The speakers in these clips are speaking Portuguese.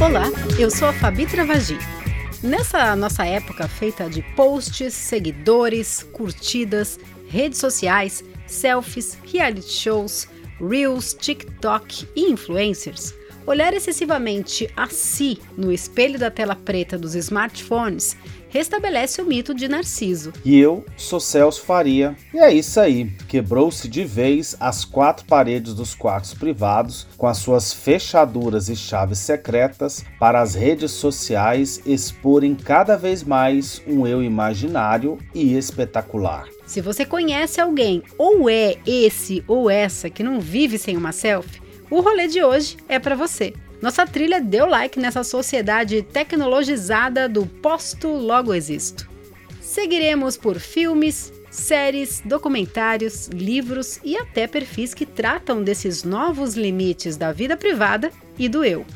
Olá, eu sou a Fabi Travagi. Nessa nossa época feita de posts, seguidores, curtidas, redes sociais, selfies, reality shows, reels, TikTok e influencers, olhar excessivamente a si no espelho da tela preta dos smartphones restabelece o mito de Narciso. E eu sou Celso Faria. E é isso aí. Quebrou-se de vez as quatro paredes dos quartos privados com as suas fechaduras e chaves secretas para as redes sociais exporem cada vez mais um eu imaginário e espetacular. Se você conhece alguém ou é esse ou essa que não vive sem uma selfie, o rolê de hoje é para você. Nossa trilha deu like nessa sociedade tecnologizada do posto logo existo. Seguiremos por filmes, séries, documentários, livros e até perfis que tratam desses novos limites da vida privada e do eu.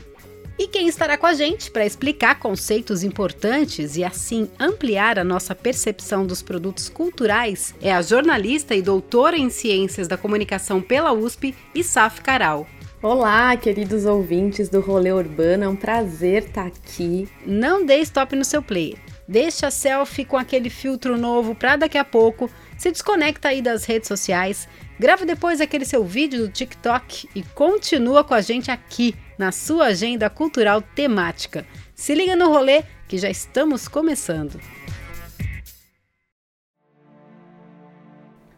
E quem estará com a gente para explicar conceitos importantes e assim ampliar a nossa percepção dos produtos culturais é a jornalista e doutora em Ciências da Comunicação pela USP, Isaf Caral. Olá, queridos ouvintes do Rolê Urbano, é um prazer estar aqui. Não dê stop no seu player. Deixa a selfie com aquele filtro novo para daqui a pouco, se desconecta aí das redes sociais, grava depois aquele seu vídeo do TikTok e continua com a gente aqui na sua agenda cultural temática. Se liga no rolê que já estamos começando.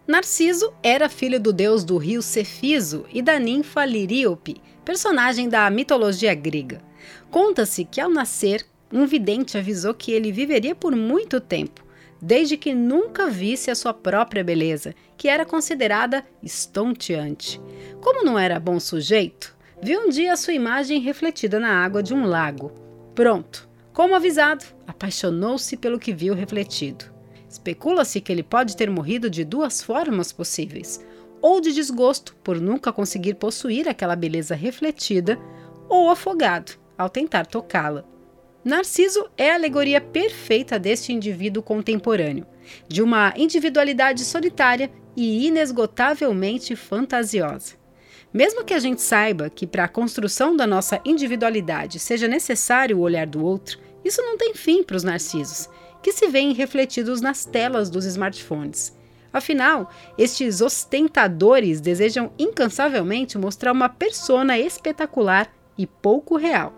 Narciso era filho do deus do rio Cefiso e da ninfa Liríope, personagem da mitologia grega. Conta-se que ao nascer, um vidente avisou que ele viveria por muito tempo, desde que nunca visse a sua própria beleza, que era considerada estonteante. Como não era bom sujeito, viu um dia sua imagem refletida na água de um lago. Pronto, como avisado, apaixonou-se pelo que viu refletido. Especula-se que ele pode ter morrido de duas formas possíveis: ou de desgosto por nunca conseguir possuir aquela beleza refletida, ou afogado ao tentar tocá-la. Narciso é a alegoria perfeita deste indivíduo contemporâneo, de uma individualidade solitária e inesgotavelmente fantasiosa. Mesmo que a gente saiba que para a construção da nossa individualidade seja necessário o olhar do outro, isso não tem fim para os narcisos que se veem refletidos nas telas dos smartphones. Afinal, estes ostentadores desejam incansavelmente mostrar uma persona espetacular e pouco real.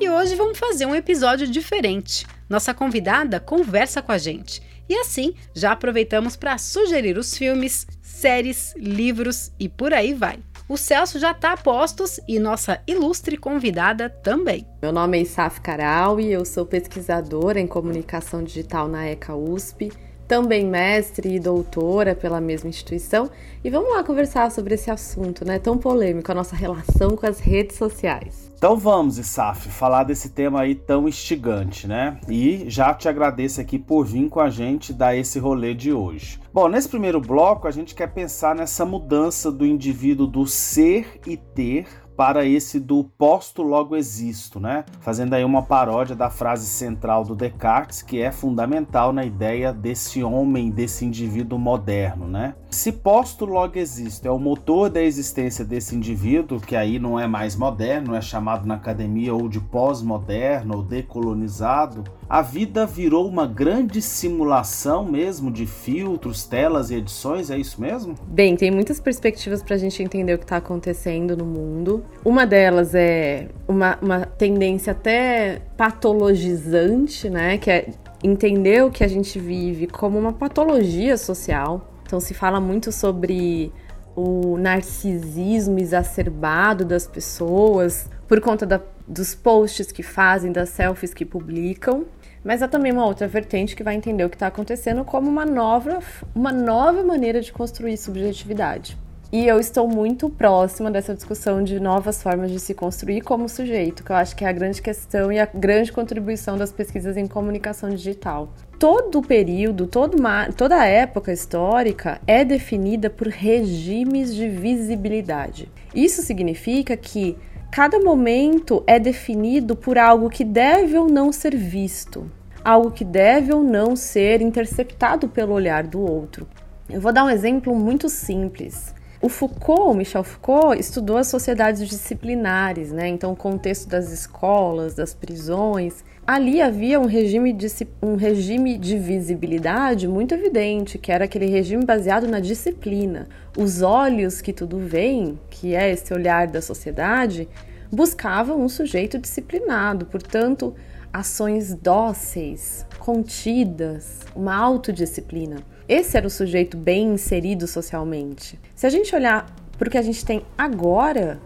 E hoje vamos fazer um episódio diferente. Nossa convidada conversa com a gente. E assim, já aproveitamos para sugerir os filmes, séries, livros e por aí vai. O Celso já está a postos e nossa ilustre convidada também. Meu nome é Isaf Caral e eu sou pesquisadora em comunicação digital na ECA USP, também mestre e doutora pela mesma instituição. E vamos lá conversar sobre esse assunto, né? Tão polêmico, a nossa relação com as redes sociais. Então vamos, Isaf, falar desse tema aí tão instigante, né? E já te agradeço aqui por vir com a gente dar esse rolê de hoje. Bom, nesse primeiro bloco a gente quer pensar nessa mudança do indivíduo do ser e ter para esse do posto logo existo, né? Fazendo aí uma paródia da frase central do Descartes, que é fundamental na ideia desse homem, desse indivíduo moderno, né? Se posto logo existo é o motor da existência desse indivíduo, que aí não é mais moderno, é chamado na academia ou de pós-moderno ou decolonizado, a vida virou uma grande simulação mesmo de filtros, telas e edições, é isso mesmo? Bem, tem muitas perspectivas para a gente entender o que está acontecendo no mundo. Uma delas é uma, uma tendência até patologizante, né? Que é entender o que a gente vive como uma patologia social. Então se fala muito sobre o narcisismo exacerbado das pessoas por conta da, dos posts que fazem, das selfies que publicam. Mas há também uma outra vertente que vai entender o que está acontecendo como uma nova, uma nova maneira de construir subjetividade. E eu estou muito próxima dessa discussão de novas formas de se construir como sujeito, que eu acho que é a grande questão e a grande contribuição das pesquisas em comunicação digital. Todo período, todo uma, toda época histórica é definida por regimes de visibilidade. Isso significa que cada momento é definido por algo que deve ou não ser visto, algo que deve ou não ser interceptado pelo olhar do outro. Eu vou dar um exemplo muito simples. O Foucault, Michel Foucault, estudou as sociedades disciplinares, né? Então, o contexto das escolas, das prisões. Ali havia um regime, de, um regime de visibilidade muito evidente, que era aquele regime baseado na disciplina. Os olhos que tudo veem, que é esse olhar da sociedade, buscavam um sujeito disciplinado, portanto, ações dóceis, contidas, uma autodisciplina. Esse era o sujeito bem inserido socialmente. Se a gente olhar para o que a gente tem agora,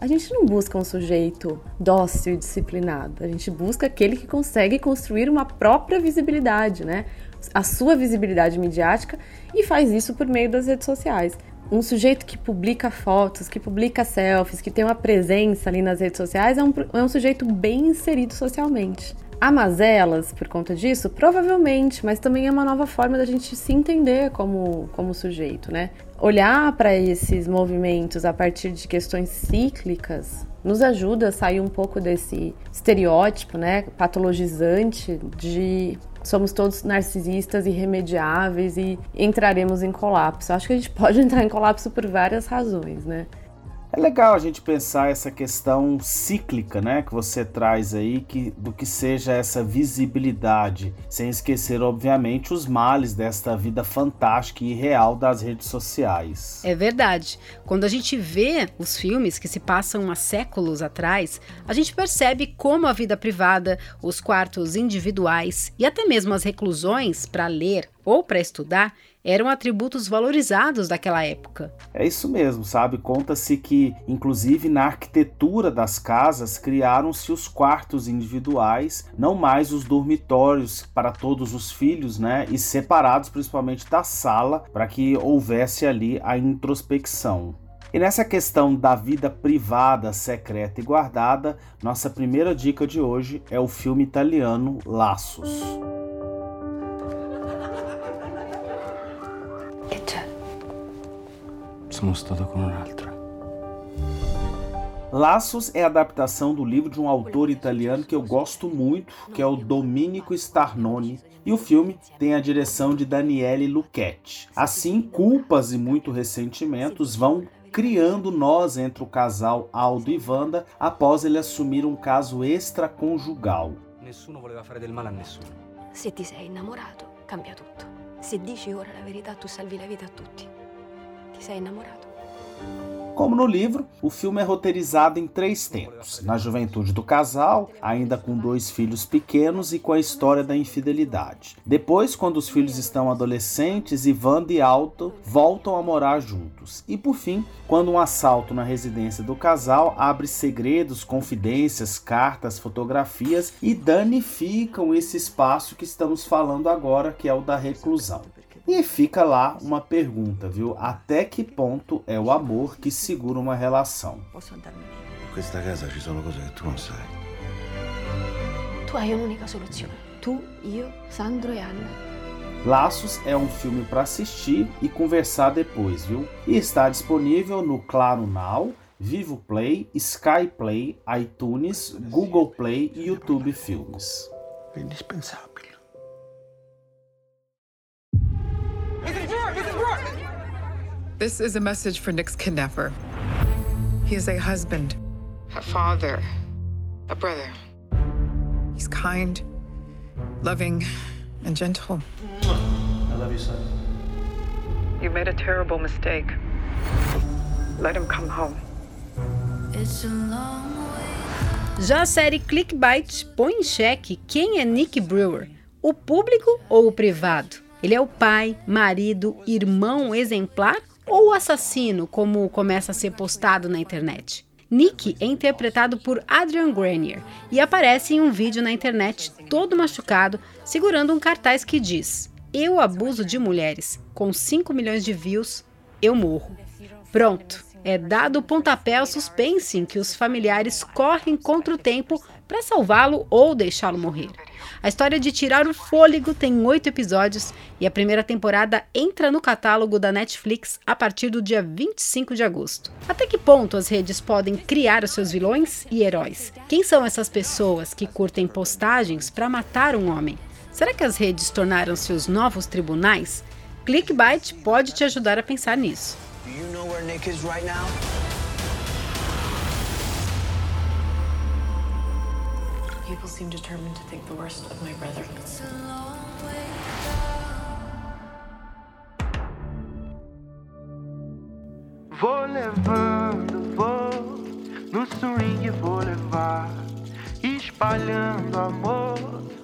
a gente não busca um sujeito dócil e disciplinado. A gente busca aquele que consegue construir uma própria visibilidade, né? A sua visibilidade midiática e faz isso por meio das redes sociais. Um sujeito que publica fotos, que publica selfies, que tem uma presença ali nas redes sociais é um, é um sujeito bem inserido socialmente. Há mazelas por conta disso? Provavelmente, mas também é uma nova forma da gente se entender como, como sujeito, né? Olhar para esses movimentos a partir de questões cíclicas nos ajuda a sair um pouco desse estereótipo, né, patologizante de somos todos narcisistas irremediáveis e entraremos em colapso. Acho que a gente pode entrar em colapso por várias razões, né? É legal a gente pensar essa questão cíclica, né, que você traz aí, que, do que seja essa visibilidade, sem esquecer, obviamente, os males desta vida fantástica e real das redes sociais. É verdade. Quando a gente vê os filmes que se passam há séculos atrás, a gente percebe como a vida privada, os quartos individuais e até mesmo as reclusões para ler ou para estudar eram atributos valorizados daquela época. É isso mesmo, sabe? Conta-se que, inclusive na arquitetura das casas, criaram-se os quartos individuais, não mais os dormitórios para todos os filhos, né? E separados principalmente da sala, para que houvesse ali a introspecção. E nessa questão da vida privada, secreta e guardada, nossa primeira dica de hoje é o filme italiano Laços. Sono stato con un'altra. Laços é a adaptação do livro de um autor italiano que eu gosto muito, que é o Domenico Starnoni, e o filme tem a direção de Daniele Lucchetti. Assim, culpas e muito ressentimentos vão criando nós entre o casal Aldo e Wanda após ele assumir um caso extraconjugal. Nessuno voleva fare del male a nessuno. Se ti sei innamorato, cambia tutto. Se dici ora la verità, tu salvi la vita a tutti. Ti sei innamorato. Como no livro, o filme é roteirizado em três tempos: na juventude do casal, ainda com dois filhos pequenos e com a história da infidelidade. Depois, quando os filhos estão adolescentes, Ivan e Alto voltam a morar juntos. E por fim, quando um assalto na residência do casal abre segredos, confidências, cartas, fotografias e danificam esse espaço que estamos falando agora, que é o da reclusão. E fica lá uma pergunta, viu? Até que ponto é o amor que segura uma relação? In questa casa ci sono cose che tu non sai. Tu hai un'unica soluzione. Tu, io, Sandro e Anna. Laços é um filme para assistir e conversar depois, viu? E está disponível no Claro Now, Vivo Play, Sky Play, iTunes, Google Play e YouTube Filmes. È indispensabile. This is a message for Nick's kidnapper. He is a husband, a father, a brother. He's kind, loving, and gentle. I love you, son. You made a terrible mistake. Let him come home. Já a série Clickbait põe em xeque quem é Nick Brewer, o público ou o privado. Ele é o pai, marido, irmão exemplar ou o assassino, como começa a ser postado na internet? Nick é interpretado por Adrian Grenier e aparece em um vídeo na internet todo machucado, segurando um cartaz que diz: Eu abuso de mulheres. Com 5 milhões de views, eu morro. Pronto, é dado o pontapé ao suspense em que os familiares correm contra o tempo para salvá-lo ou deixá-lo morrer. A história de tirar o fôlego tem oito episódios e a primeira temporada entra no catálogo da Netflix a partir do dia 25 de agosto. Até que ponto as redes podem criar os seus vilões e heróis? Quem são essas pessoas que curtem postagens para matar um homem? Será que as redes tornaram-se os novos tribunais? Clickbait pode te ajudar a pensar nisso. Do you know where Nick is right now? People seem determined to think the worst of my brother. Vou levando, vou no swing vou levar, espalhando amor,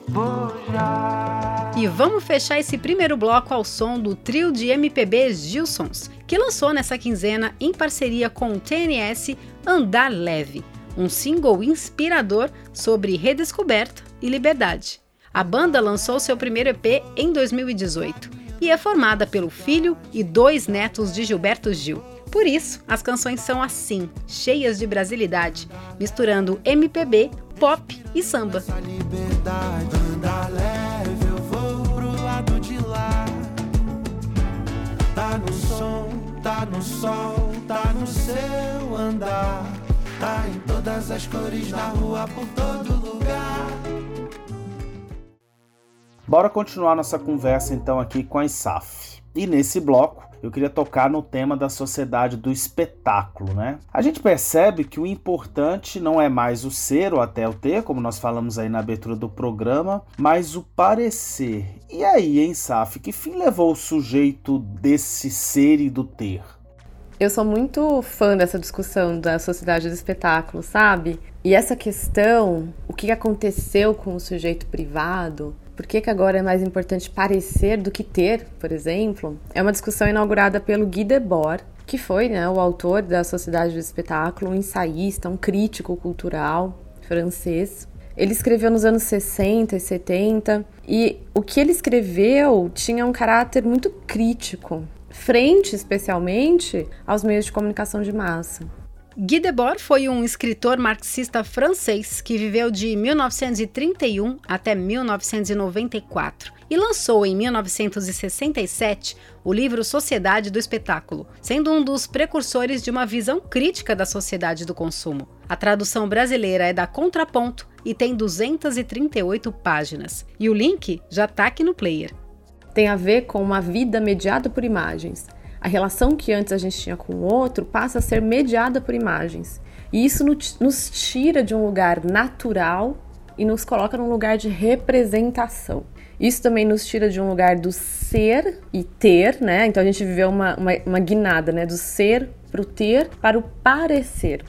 vou já. E vamos fechar esse primeiro bloco ao som do trio de MPB Gilsons, que lançou nessa quinzena, em parceria com o TNS, Andar Leve, um single inspirador sobre redescoberta e liberdade. A banda lançou seu primeiro EP em 2018 e é formada pelo filho e dois netos de Gilberto Gil. Por isso, as canções são assim, cheias de brasilidade, misturando MPB, pop e samba. Tá tá no sol, tá no seu andar. Tá em todas as cores na rua, por todo lugar. Bora continuar nossa conversa então aqui com a ISAF. E nesse bloco eu queria tocar no tema da sociedade do espetáculo, né? A gente percebe que o importante não é mais o ser ou até o ter, como nós falamos aí na abertura do programa, mas o parecer. E aí, hein, Saf, que fim levou o sujeito desse ser e do ter? Eu sou muito fã dessa discussão da sociedade do espetáculo, sabe? E essa questão, o que aconteceu com o sujeito privado, por que, que agora é mais importante parecer do que ter, por exemplo, é uma discussão inaugurada pelo Guy Debord, que foi né, o autor da Sociedade do Espetáculo, um ensaísta, um crítico cultural francês. Ele escreveu nos anos 60 e 70 e o que ele escreveu tinha um caráter muito crítico, frente especialmente aos meios de comunicação de massa. Guy Debord foi um escritor marxista francês que viveu de 1931 até 1994 e lançou em 1967 o livro Sociedade do Espetáculo, sendo um dos precursores de uma visão crítica da sociedade do consumo. A tradução brasileira é da Contraponto e tem 238 páginas. E o link já está aqui no player. Tem a ver com uma vida mediada por imagens a relação que antes a gente tinha com o outro passa a ser mediada por imagens. E isso nos tira de um lugar natural e nos coloca num lugar de representação. Isso também nos tira de um lugar do ser e ter, né? Então a gente viveu uma, uma, uma guinada, né? Do ser para o ter, para o parecer.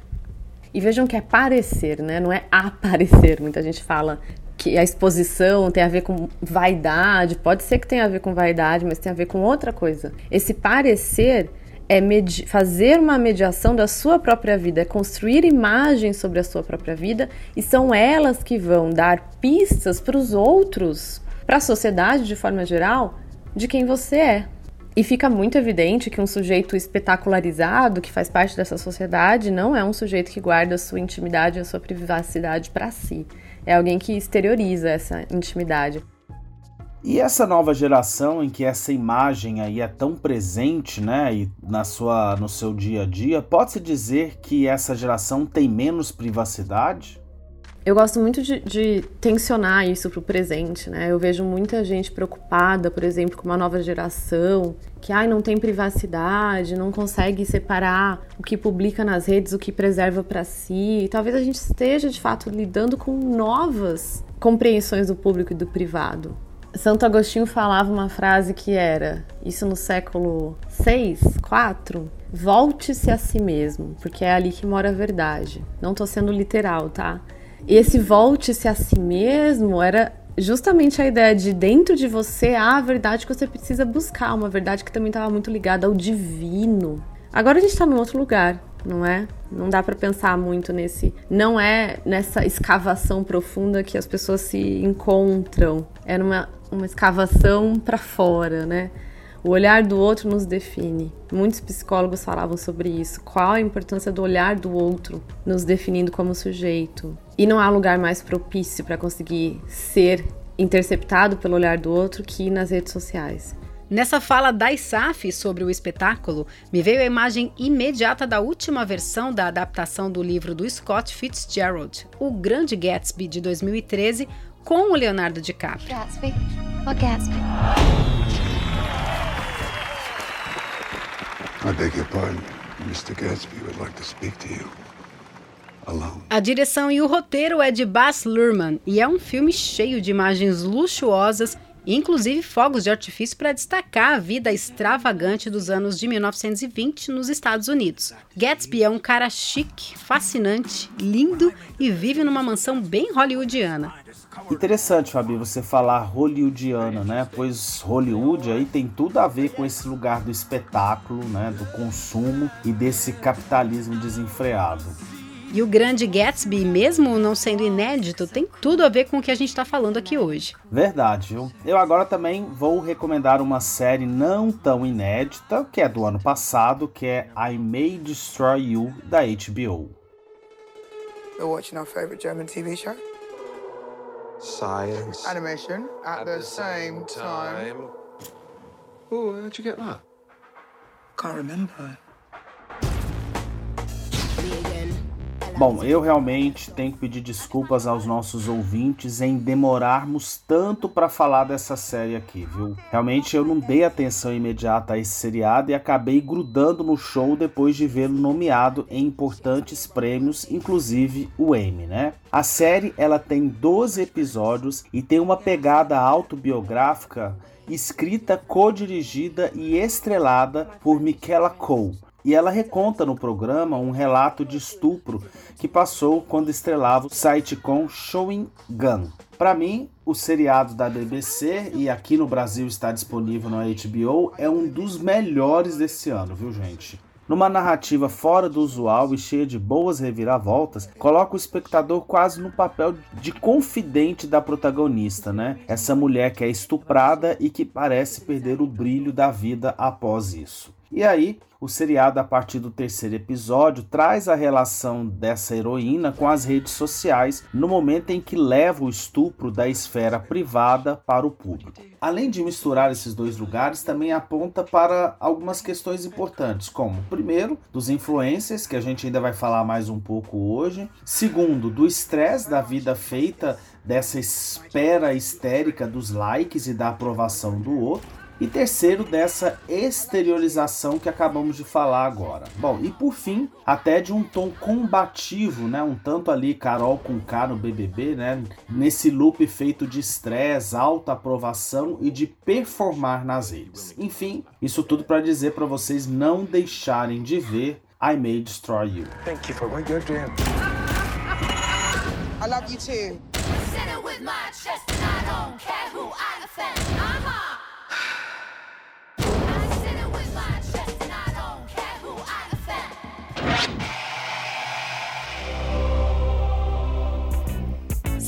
E vejam que é parecer, né? Não é aparecer. Muita gente fala que a exposição tem a ver com vaidade, pode ser que tenha a ver com vaidade, mas tem a ver com outra coisa. Esse parecer é fazer uma mediação da sua própria vida, é construir imagens sobre a sua própria vida e são elas que vão dar pistas para os outros, para a sociedade de forma geral, de quem você é. E fica muito evidente que um sujeito espetacularizado, que faz parte dessa sociedade, não é um sujeito que guarda a sua intimidade e a sua privacidade para si é alguém que exterioriza essa intimidade. E essa nova geração em que essa imagem aí é tão presente, né, e na sua no seu dia a dia, pode-se dizer que essa geração tem menos privacidade? Eu gosto muito de, de tensionar isso para o presente, né? Eu vejo muita gente preocupada, por exemplo, com uma nova geração que ai, não tem privacidade, não consegue separar o que publica nas redes, o que preserva para si. E talvez a gente esteja de fato lidando com novas compreensões do público e do privado. Santo Agostinho falava uma frase que era, isso no século 6, 4, volte-se a si mesmo, porque é ali que mora a verdade. Não estou sendo literal, tá? E esse volte-se a si mesmo era justamente a ideia de dentro de você há a verdade que você precisa buscar, uma verdade que também estava muito ligada ao divino. Agora a gente está num outro lugar, não é? Não dá para pensar muito nesse. Não é nessa escavação profunda que as pessoas se encontram. É numa uma escavação para fora, né? O olhar do outro nos define. Muitos psicólogos falavam sobre isso. Qual a importância do olhar do outro nos definindo como sujeito? E não há lugar mais propício para conseguir ser interceptado pelo olhar do outro que nas redes sociais. Nessa fala da ISAF sobre o espetáculo, me veio a imagem imediata da última versão da adaptação do livro do Scott Fitzgerald, O Grande Gatsby, de 2013, com o Leonardo DiCaprio. Gatsby? What Gatsby? A direção e o roteiro é de Baz Luhrmann e é um filme cheio de imagens luxuosas inclusive fogos de artifício para destacar a vida extravagante dos anos de 1920 nos Estados Unidos. Gatsby é um cara chique, fascinante, lindo e vive numa mansão bem hollywoodiana. Interessante, Fabi, você falar hollywoodiana, né? Pois Hollywood aí tem tudo a ver com esse lugar do espetáculo, né? Do consumo e desse capitalismo desenfreado. E o Grande Gatsby, mesmo não sendo inédito, tem tudo a ver com o que a gente está falando aqui hoje. Verdade, viu? Eu agora também vou recomendar uma série não tão inédita, que é do ano passado, que é I May Destroy You, da HBO. We're watching our favorite German TV show. Science. Animation at, the, same time. Oh, how'd you get that? Can't remember. Bom, eu realmente tenho que pedir desculpas aos nossos ouvintes em demorarmos tanto para falar dessa série aqui, viu? Realmente eu não dei atenção imediata a esse seriado e acabei grudando no show depois de vê-lo nomeado em importantes prêmios, inclusive o Emmy, né? A série ela tem 12 episódios e tem uma pegada autobiográfica escrita, co-dirigida e estrelada por Michaela Cole e ela reconta no programa um relato de estupro que passou quando estrelava o sitcom Showing Gun. Para mim, o seriado da BBC e aqui no Brasil está disponível no HBO é um dos melhores desse ano, viu, gente? Numa narrativa fora do usual e cheia de boas reviravoltas, coloca o espectador quase no papel de confidente da protagonista, né? Essa mulher que é estuprada e que parece perder o brilho da vida após isso. E aí, o seriado, a partir do terceiro episódio, traz a relação dessa heroína com as redes sociais no momento em que leva o estupro da esfera privada para o público. Além de misturar esses dois lugares, também aponta para algumas questões importantes, como, primeiro, dos influencers, que a gente ainda vai falar mais um pouco hoje, segundo, do estresse da vida feita dessa espera histérica dos likes e da aprovação do outro. E terceiro, dessa exteriorização que acabamos de falar agora. Bom, e por fim, até de um tom combativo, né? Um tanto ali Carol com K no BBB, né? Nesse loop feito de estresse, alta aprovação e de performar nas redes. Enfim, isso tudo para dizer para vocês não deixarem de ver I May Destroy You. Thank you for what you're doing. I love you too.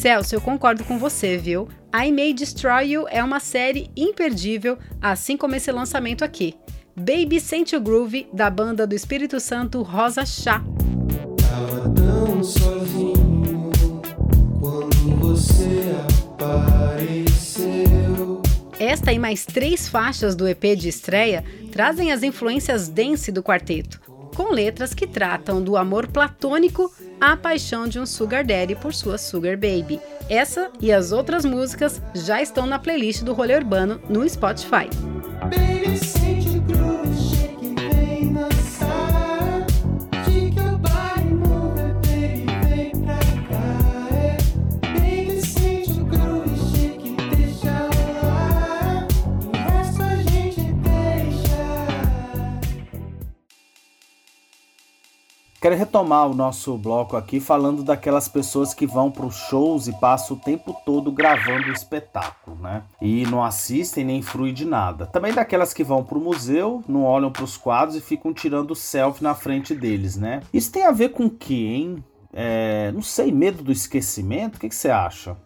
Celso, eu concordo com você, viu? I May Destroy You é uma série imperdível, assim como esse lançamento aqui. Baby Sente o Groove, da banda do Espírito Santo Rosa Chá. Tava tão sozinho quando você apareceu. Esta e mais três faixas do EP de estreia trazem as influências dance do quarteto, com letras que tratam do amor platônico a paixão de um Sugar Daddy por sua Sugar Baby. Essa e as outras músicas já estão na playlist do Rolê Urbano no Spotify. Baby, Quero retomar o nosso bloco aqui falando daquelas pessoas que vão para os shows e passam o tempo todo gravando o espetáculo, né? E não assistem nem fruem de nada. Também daquelas que vão para o museu, não olham para os quadros e ficam tirando selfie na frente deles, né? Isso tem a ver com o que, hein? É, não sei, medo do esquecimento? O que, que você acha?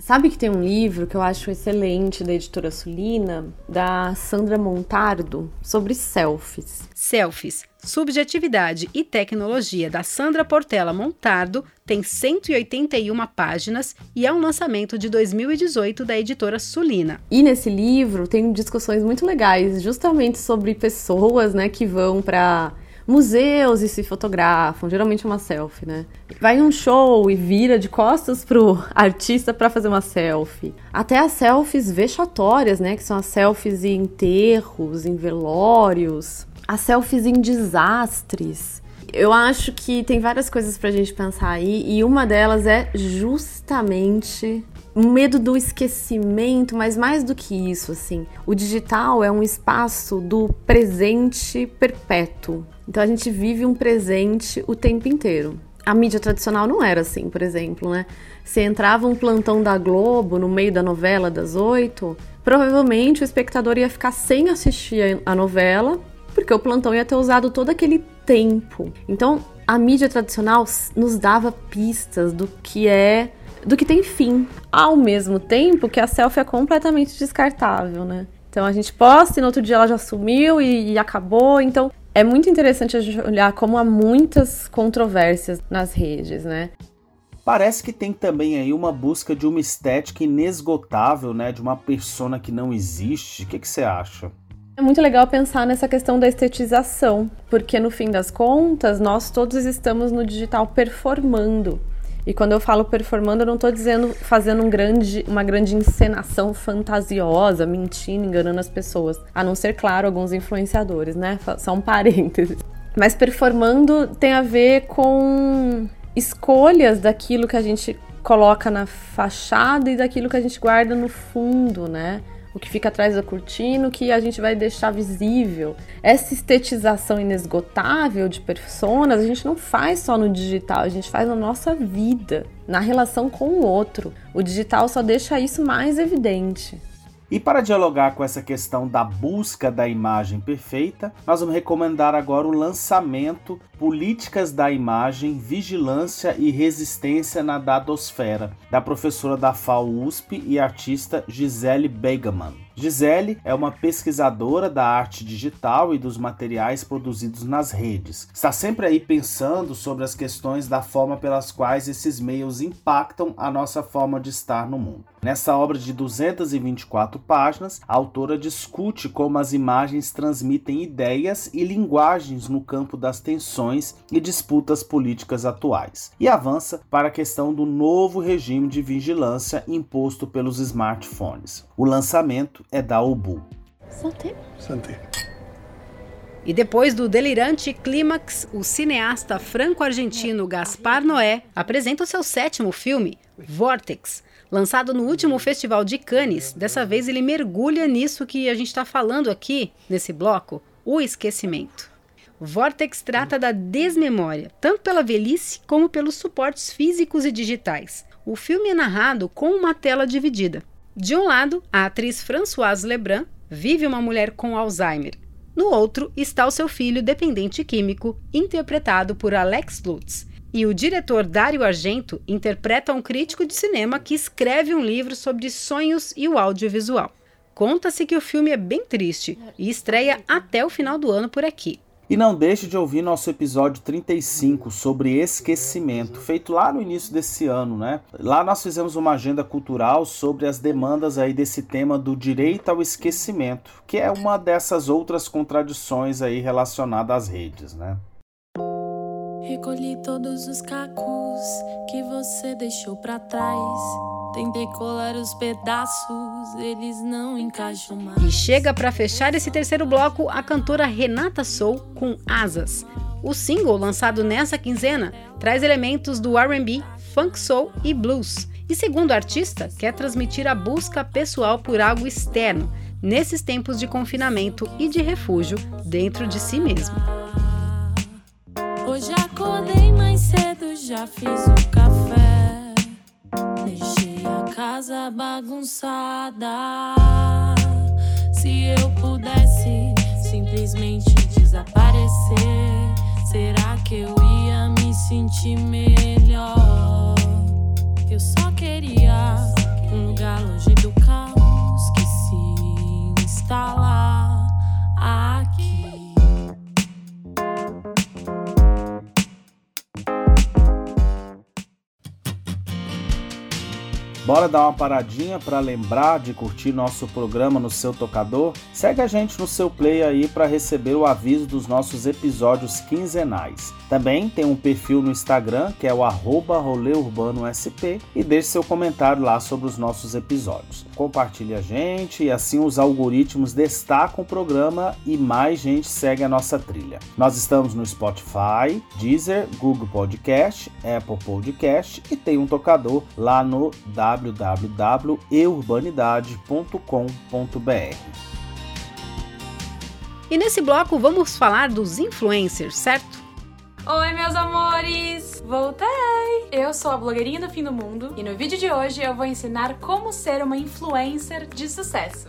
Sabe que tem um livro que eu acho excelente da editora Sulina, da Sandra Montardo, sobre selfies. Selfies, Subjetividade e Tecnologia da Sandra Portela Montardo tem 181 páginas e é um lançamento de 2018 da editora Sulina. E nesse livro tem discussões muito legais, justamente sobre pessoas, né, que vão para museus e se fotografam, geralmente uma selfie, né? Vai em um show e vira de costas pro artista para fazer uma selfie. Até as selfies vexatórias, né, que são as selfies em enterros, em velórios, as selfies em desastres. Eu acho que tem várias coisas pra gente pensar aí e uma delas é justamente o medo do esquecimento, mas mais do que isso, assim, o digital é um espaço do presente perpétuo. Então a gente vive um presente o tempo inteiro. A mídia tradicional não era assim, por exemplo, né? Se entrava um plantão da Globo no meio da novela das oito, provavelmente o espectador ia ficar sem assistir a novela, porque o plantão ia ter usado todo aquele tempo. Então, a mídia tradicional nos dava pistas do que é do que tem fim, ao mesmo tempo que a selfie é completamente descartável, né? Então a gente posta e no outro dia ela já sumiu e, e acabou. Então é muito interessante a gente olhar como há muitas controvérsias nas redes, né? Parece que tem também aí uma busca de uma estética inesgotável, né? De uma persona que não existe. O que, você acha? É muito legal pensar nessa questão da estetização, porque no fim das contas, nós todos estamos no digital performando. E quando eu falo performando, eu não estou dizendo fazendo um grande, uma grande encenação fantasiosa, mentindo, enganando as pessoas. A não ser, claro, alguns influenciadores, né? Um parênteses. Mas performando tem a ver com escolhas daquilo que a gente coloca na fachada e daquilo que a gente guarda no fundo, né? O que fica atrás da cortina, o que a gente vai deixar visível. Essa estetização inesgotável de personas a gente não faz só no digital, a gente faz na nossa vida, na relação com o outro. O digital só deixa isso mais evidente. E para dialogar com essa questão da busca da imagem perfeita, nós vamos recomendar agora o lançamento Políticas da Imagem, Vigilância e Resistência na Dadosfera, da professora da FAO USP e artista Gisele Begemann. Gisele é uma pesquisadora da arte digital e dos materiais produzidos nas redes. Está sempre aí pensando sobre as questões da forma pelas quais esses meios impactam a nossa forma de estar no mundo. Nessa obra de 224 páginas, a autora discute como as imagens transmitem ideias e linguagens no campo das tensões e disputas políticas atuais, e avança para a questão do novo regime de vigilância imposto pelos smartphones. O lançamento é da Ubu. Santé. Santé. E depois do delirante clímax, o cineasta franco-argentino Gaspar Noé apresenta o seu sétimo filme, Vortex. Lançado no último Festival de Cannes, dessa vez ele mergulha nisso que a gente está falando aqui, nesse bloco, o esquecimento. Vortex trata da desmemória, tanto pela velhice como pelos suportes físicos e digitais. O filme é narrado com uma tela dividida. De um lado, a atriz Françoise Lebrun vive uma mulher com Alzheimer. No outro está o seu filho dependente químico, interpretado por Alex Lutz. E o diretor Dario Argento interpreta um crítico de cinema que escreve um livro sobre sonhos e o audiovisual. Conta-se que o filme é bem triste e estreia até o final do ano por aqui. E não deixe de ouvir nosso episódio 35 sobre esquecimento, feito lá no início desse ano, né? Lá nós fizemos uma agenda cultural sobre as demandas aí desse tema do direito ao esquecimento, que é uma dessas outras contradições aí relacionadas às redes, né? Recolhi todos os cacos que você deixou para trás. Tentei colar os pedaços, eles não encaixam mais. E chega para fechar esse terceiro bloco a cantora Renata Soul com Asas. O single lançado nessa quinzena traz elementos do R&B, funk soul e blues. E segundo a artista, quer transmitir a busca pessoal por algo externo nesses tempos de confinamento e de refúgio dentro de si mesmo. Hoje acordei mais cedo, já fiz o café. Deixei casa bagunçada. Se eu pudesse simplesmente desaparecer, será que eu ia me sentir melhor? Eu só queria um lugar longe do caos que se instalar aqui. Bora dar uma paradinha para lembrar de curtir nosso programa no seu tocador? Segue a gente no seu play aí para receber o aviso dos nossos episódios quinzenais. Também tem um perfil no Instagram que é o arroba rolêurbanosp e deixe seu comentário lá sobre os nossos episódios. Compartilhe a gente e assim os algoritmos destacam o programa e mais gente segue a nossa trilha. Nós estamos no Spotify, Deezer, Google Podcast, Apple Podcast e tem um tocador lá no www.eurbanidade.com.br. E nesse bloco vamos falar dos influencers, certo? Oi, meus amores! Voltei! Eu sou a blogueirinha do fim do mundo e no vídeo de hoje eu vou ensinar como ser uma influencer de sucesso.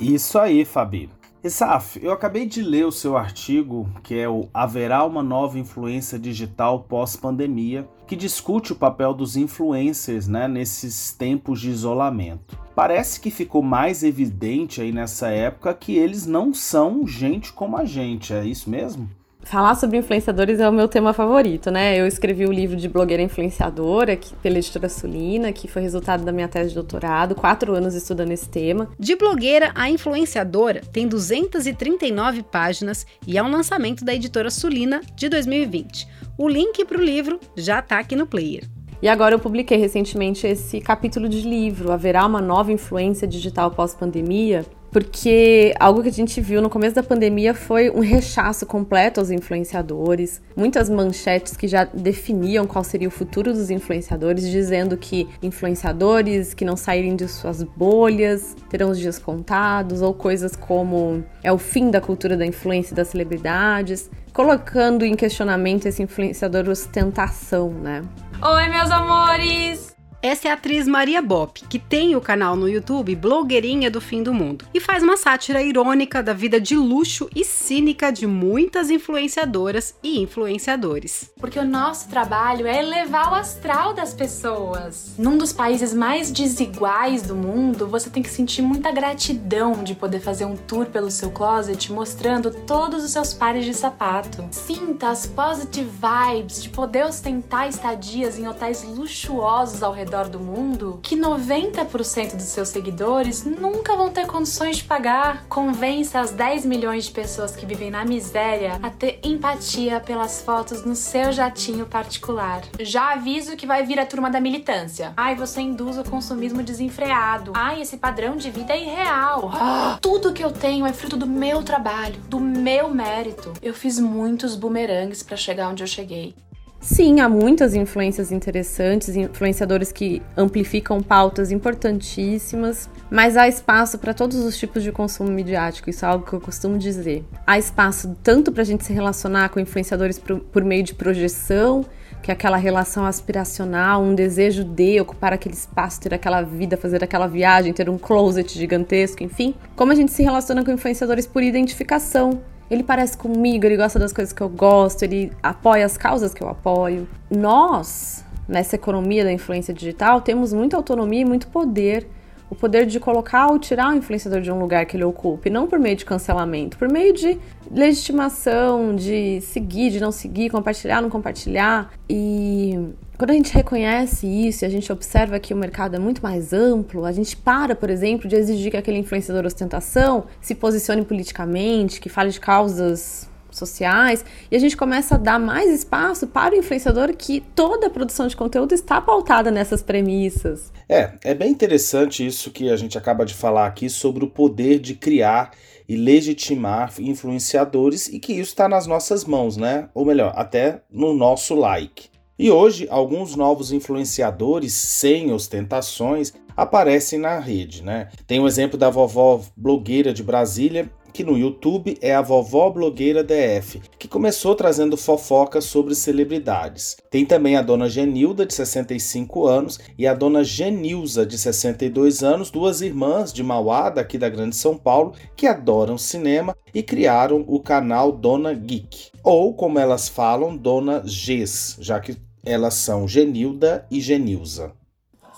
Isso aí, Fabi. Isaf, eu acabei de ler o seu artigo, que é o Haverá uma nova influência digital pós-pandemia, que discute o papel dos influencers né, nesses tempos de isolamento. Parece que ficou mais evidente aí nessa época que eles não são gente como a gente, é isso mesmo? Falar sobre influenciadores é o meu tema favorito, né? Eu escrevi o livro de blogueira influenciadora que, pela editora Sulina, que foi resultado da minha tese de doutorado, quatro anos estudando esse tema. De blogueira a influenciadora tem 239 páginas e é um lançamento da editora Sulina de 2020. O link para o livro já está aqui no player. E agora eu publiquei recentemente esse capítulo de livro, Haverá uma nova influência digital pós-pandemia, porque algo que a gente viu no começo da pandemia foi um rechaço completo aos influenciadores, muitas manchetes que já definiam qual seria o futuro dos influenciadores, dizendo que influenciadores que não saírem de suas bolhas terão os dias contados, ou coisas como é o fim da cultura da influência e das celebridades, colocando em questionamento esse influenciador ostentação, né? Oi, meus amores! Essa é a atriz Maria Bop, que tem o canal no YouTube Blogueirinha do Fim do Mundo e faz uma sátira irônica da vida de luxo e cínica de muitas influenciadoras e influenciadores. Porque o nosso trabalho é elevar o astral das pessoas. Num dos países mais desiguais do mundo, você tem que sentir muita gratidão de poder fazer um tour pelo seu closet mostrando todos os seus pares de sapato. Sinta as positive vibes de poder ostentar estadias em hotéis luxuosos ao redor redor do mundo que 90% dos seus seguidores nunca vão ter condições de pagar. Convença as 10 milhões de pessoas que vivem na miséria a ter empatia pelas fotos no seu jatinho particular. Já aviso que vai vir a turma da militância. Ai, você induz o consumismo desenfreado. Ai, esse padrão de vida é irreal. Ah, tudo que eu tenho é fruto do meu trabalho, do meu mérito. Eu fiz muitos bumerangues para chegar onde eu cheguei. Sim, há muitas influências interessantes, influenciadores que amplificam pautas importantíssimas, mas há espaço para todos os tipos de consumo midiático, isso é algo que eu costumo dizer. Há espaço tanto para a gente se relacionar com influenciadores por, por meio de projeção, que é aquela relação aspiracional, um desejo de ocupar aquele espaço, ter aquela vida, fazer aquela viagem, ter um closet gigantesco, enfim. Como a gente se relaciona com influenciadores por identificação, ele parece comigo, ele gosta das coisas que eu gosto, ele apoia as causas que eu apoio. Nós, nessa economia da influência digital, temos muita autonomia e muito poder. O poder de colocar ou tirar o influenciador de um lugar que ele ocupe, não por meio de cancelamento, por meio de legitimação, de seguir, de não seguir, compartilhar, não compartilhar. E quando a gente reconhece isso e a gente observa que o mercado é muito mais amplo, a gente para, por exemplo, de exigir que aquele influenciador ostentação se posicione politicamente, que fale de causas sociais, e a gente começa a dar mais espaço para o influenciador que toda a produção de conteúdo está pautada nessas premissas. É, é bem interessante isso que a gente acaba de falar aqui sobre o poder de criar e legitimar influenciadores e que isso está nas nossas mãos, né? Ou melhor, até no nosso like. E hoje, alguns novos influenciadores sem ostentações aparecem na rede, né? Tem o exemplo da vovó blogueira de Brasília, que no YouTube é a Vovó Blogueira DF, que começou trazendo fofocas sobre celebridades. Tem também a dona Genilda, de 65 anos, e a dona Genilza, de 62 anos, duas irmãs de Mauá, daqui da Grande São Paulo, que adoram cinema e criaram o canal Dona Geek. Ou, como elas falam, Dona Gs, já que elas são Genilda e Genilza.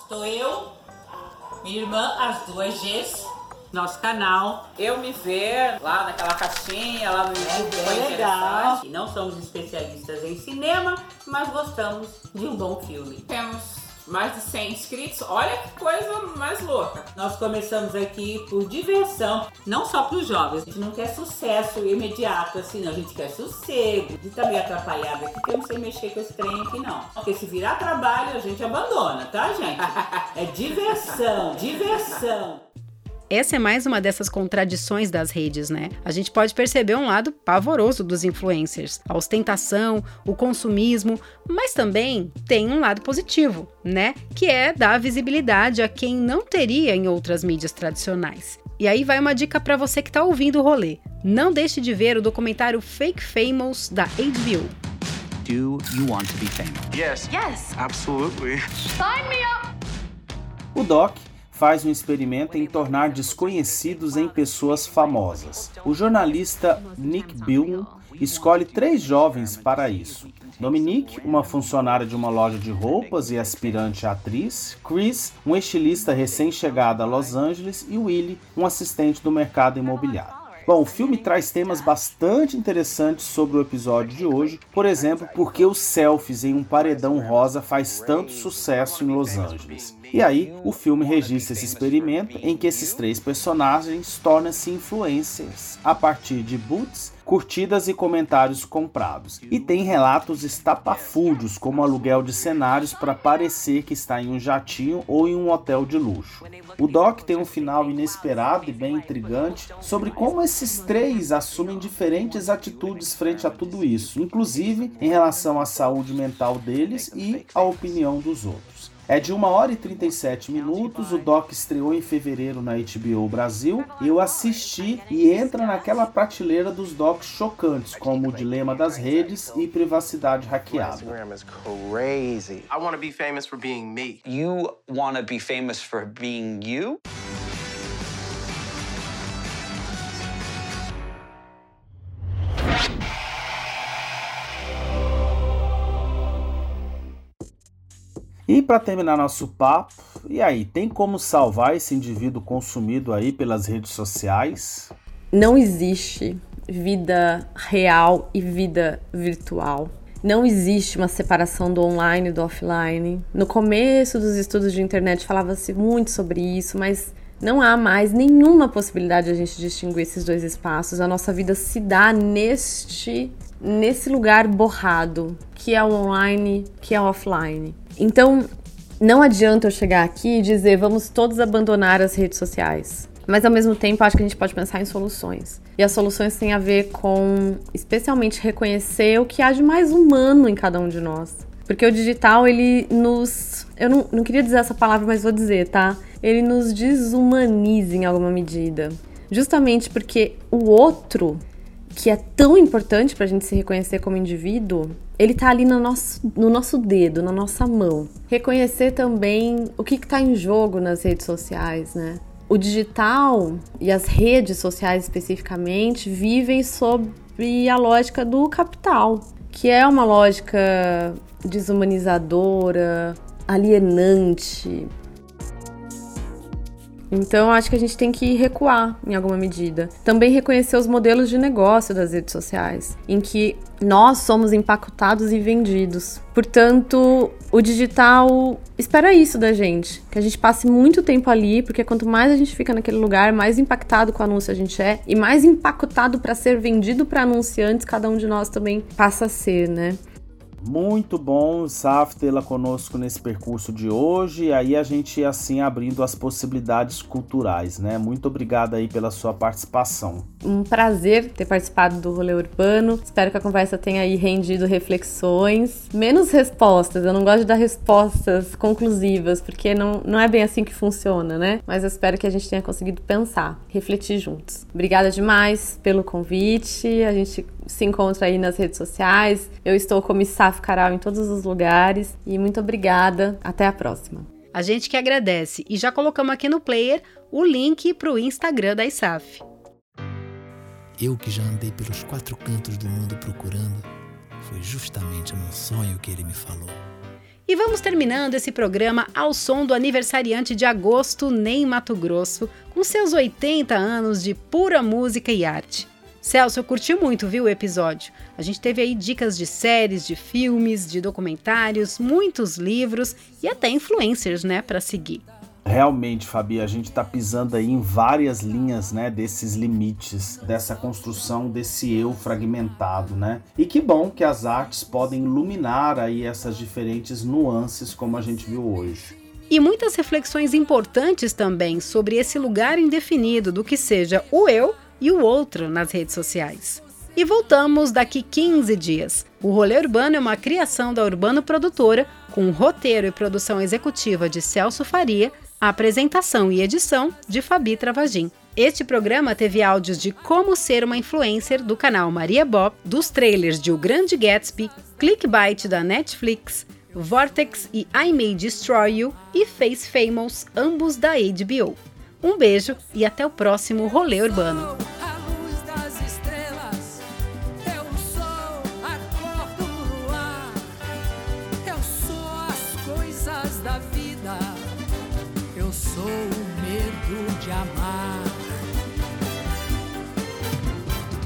Estou eu, minha irmã, as duas Gs, nosso canal. Eu me ver lá naquela caixinha, lá no YouTube, É foi legal. Não somos especialistas em cinema, mas gostamos de um bom filme. Temos mais de 100 inscritos. Olha que coisa mais louca. Nós começamos aqui por diversão, não só para os jovens. A gente não quer sucesso imediato, assim, não. A gente quer sossego. De estar meio atrapalhado aqui, porque eu não sei mexer com esse trem aqui, não. Porque se virar trabalho, a gente abandona, tá, gente? É diversão, diversão. Essa é mais uma dessas contradições das redes, né? A gente pode perceber um lado pavoroso dos influencers, a ostentação, o consumismo, mas também tem um lado positivo, né? Que é dar visibilidade a quem não teria em outras mídias tradicionais. E aí vai uma dica para você que está ouvindo o rolê. Não deixe de ver o documentário Fake Famous da HBO. Do you want to be famous? Yes. Yes. Absolutely. Sign me up. O Doc faz um experimento em tornar desconhecidos em pessoas famosas. O jornalista Nick Bill escolhe três jovens para isso. Dominique, uma funcionária de uma loja de roupas e aspirante atriz, Chris, um estilista recém-chegado a Los Angeles, e Willie, um assistente do mercado imobiliário. Bom, o filme traz temas bastante interessantes sobre o episódio de hoje, por exemplo, por que os selfies em um paredão rosa faz tanto sucesso em Los Angeles. E aí, o filme registra esse experimento em que esses três personagens tornam-se influencers a partir de boots, curtidas e comentários comprados. E tem relatos estapafúrdios, como aluguel de cenários para parecer que está em um jatinho ou em um hotel de luxo. O doc tem um final inesperado e bem intrigante sobre como esses três assumem diferentes atitudes frente a tudo isso, inclusive em relação à saúde mental deles e à opinião dos outros. É de 1 hora e 37 minutos, o doc estreou em fevereiro na HBO Brasil. Eu assisti e entra naquela prateleira dos docs chocantes, como o dilema das redes e privacidade hackeada. Instagram is crazy. I want to be famous for being me. You want to be famous for being you? E para terminar nosso papo, e aí, tem como salvar esse indivíduo consumido aí pelas redes sociais? Não existe vida real e vida virtual. Não existe uma separação do online e do offline. No começo dos estudos de internet falava-se muito sobre isso, mas não há mais nenhuma possibilidade de a gente distinguir esses dois espaços. A nossa vida se dá neste nesse lugar borrado, que é o online, que é o offline. Então, não adianta eu chegar aqui e dizer vamos todos abandonar as redes sociais. Mas ao mesmo tempo, acho que a gente pode pensar em soluções. E as soluções têm a ver com, especialmente, reconhecer o que há de mais humano em cada um de nós. Porque o digital, ele nos. Eu não, não queria dizer essa palavra, mas vou dizer, tá? Ele nos desumaniza em alguma medida. Justamente porque o outro, que é tão importante pra gente se reconhecer como indivíduo, ele tá ali no nosso, no nosso dedo, na nossa mão. Reconhecer também o que, que tá em jogo nas redes sociais, né? O digital e as redes sociais especificamente vivem sob a lógica do capital, que é uma lógica desumanizadora, alienante. Então, acho que a gente tem que recuar em alguma medida. Também reconhecer os modelos de negócio das redes sociais, em que nós somos empacotados e vendidos. Portanto, o digital espera isso da gente, que a gente passe muito tempo ali, porque quanto mais a gente fica naquele lugar, mais impactado com o anúncio a gente é e mais empacotado para ser vendido para anunciantes cada um de nós também passa a ser, né? Muito bom, Saf, tê-la conosco nesse percurso de hoje. Aí a gente assim abrindo as possibilidades culturais, né? Muito obrigado aí pela sua participação. Um prazer ter participado do Rolê Urbano. Espero que a conversa tenha aí rendido reflexões, menos respostas. Eu não gosto de dar respostas conclusivas, porque não, não é bem assim que funciona, né? Mas eu espero que a gente tenha conseguido pensar, refletir juntos. Obrigada demais pelo convite. A gente se encontra aí nas redes sociais. Eu estou como Saf Caral em todos os lugares. E muito obrigada. Até a próxima. A gente que agradece e já colocamos aqui no player o link para o Instagram da ISAF. Eu que já andei pelos quatro cantos do mundo procurando, foi justamente num sonho que ele me falou. E vamos terminando esse programa ao som do aniversariante de agosto, Ney Mato Grosso, com seus 80 anos de pura música e arte. Celso, eu curti muito, viu, o episódio. A gente teve aí dicas de séries, de filmes, de documentários, muitos livros e até influencers, né, para seguir. Realmente, Fabi, a gente está pisando aí em várias linhas, né, desses limites, dessa construção desse eu fragmentado, né? E que bom que as artes podem iluminar aí essas diferentes nuances como a gente viu hoje. E muitas reflexões importantes também sobre esse lugar indefinido do que seja o eu e o outro nas redes sociais. E voltamos daqui 15 dias. O Rolê Urbano é uma criação da Urbano Produtora, com roteiro e produção executiva de Celso Faria, a apresentação e edição de Fabi Travagin. Este programa teve áudios de como ser uma influencer do canal Maria Bob, dos trailers de O Grande Gatsby, Clickbait da Netflix, Vortex e I May Destroy You e Face Famous, ambos da HBO. Um beijo e até o próximo Rolê Urbano. sou o medo de amar.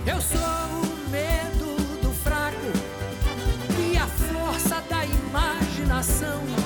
Eu sou o medo do fraco e a força da imaginação.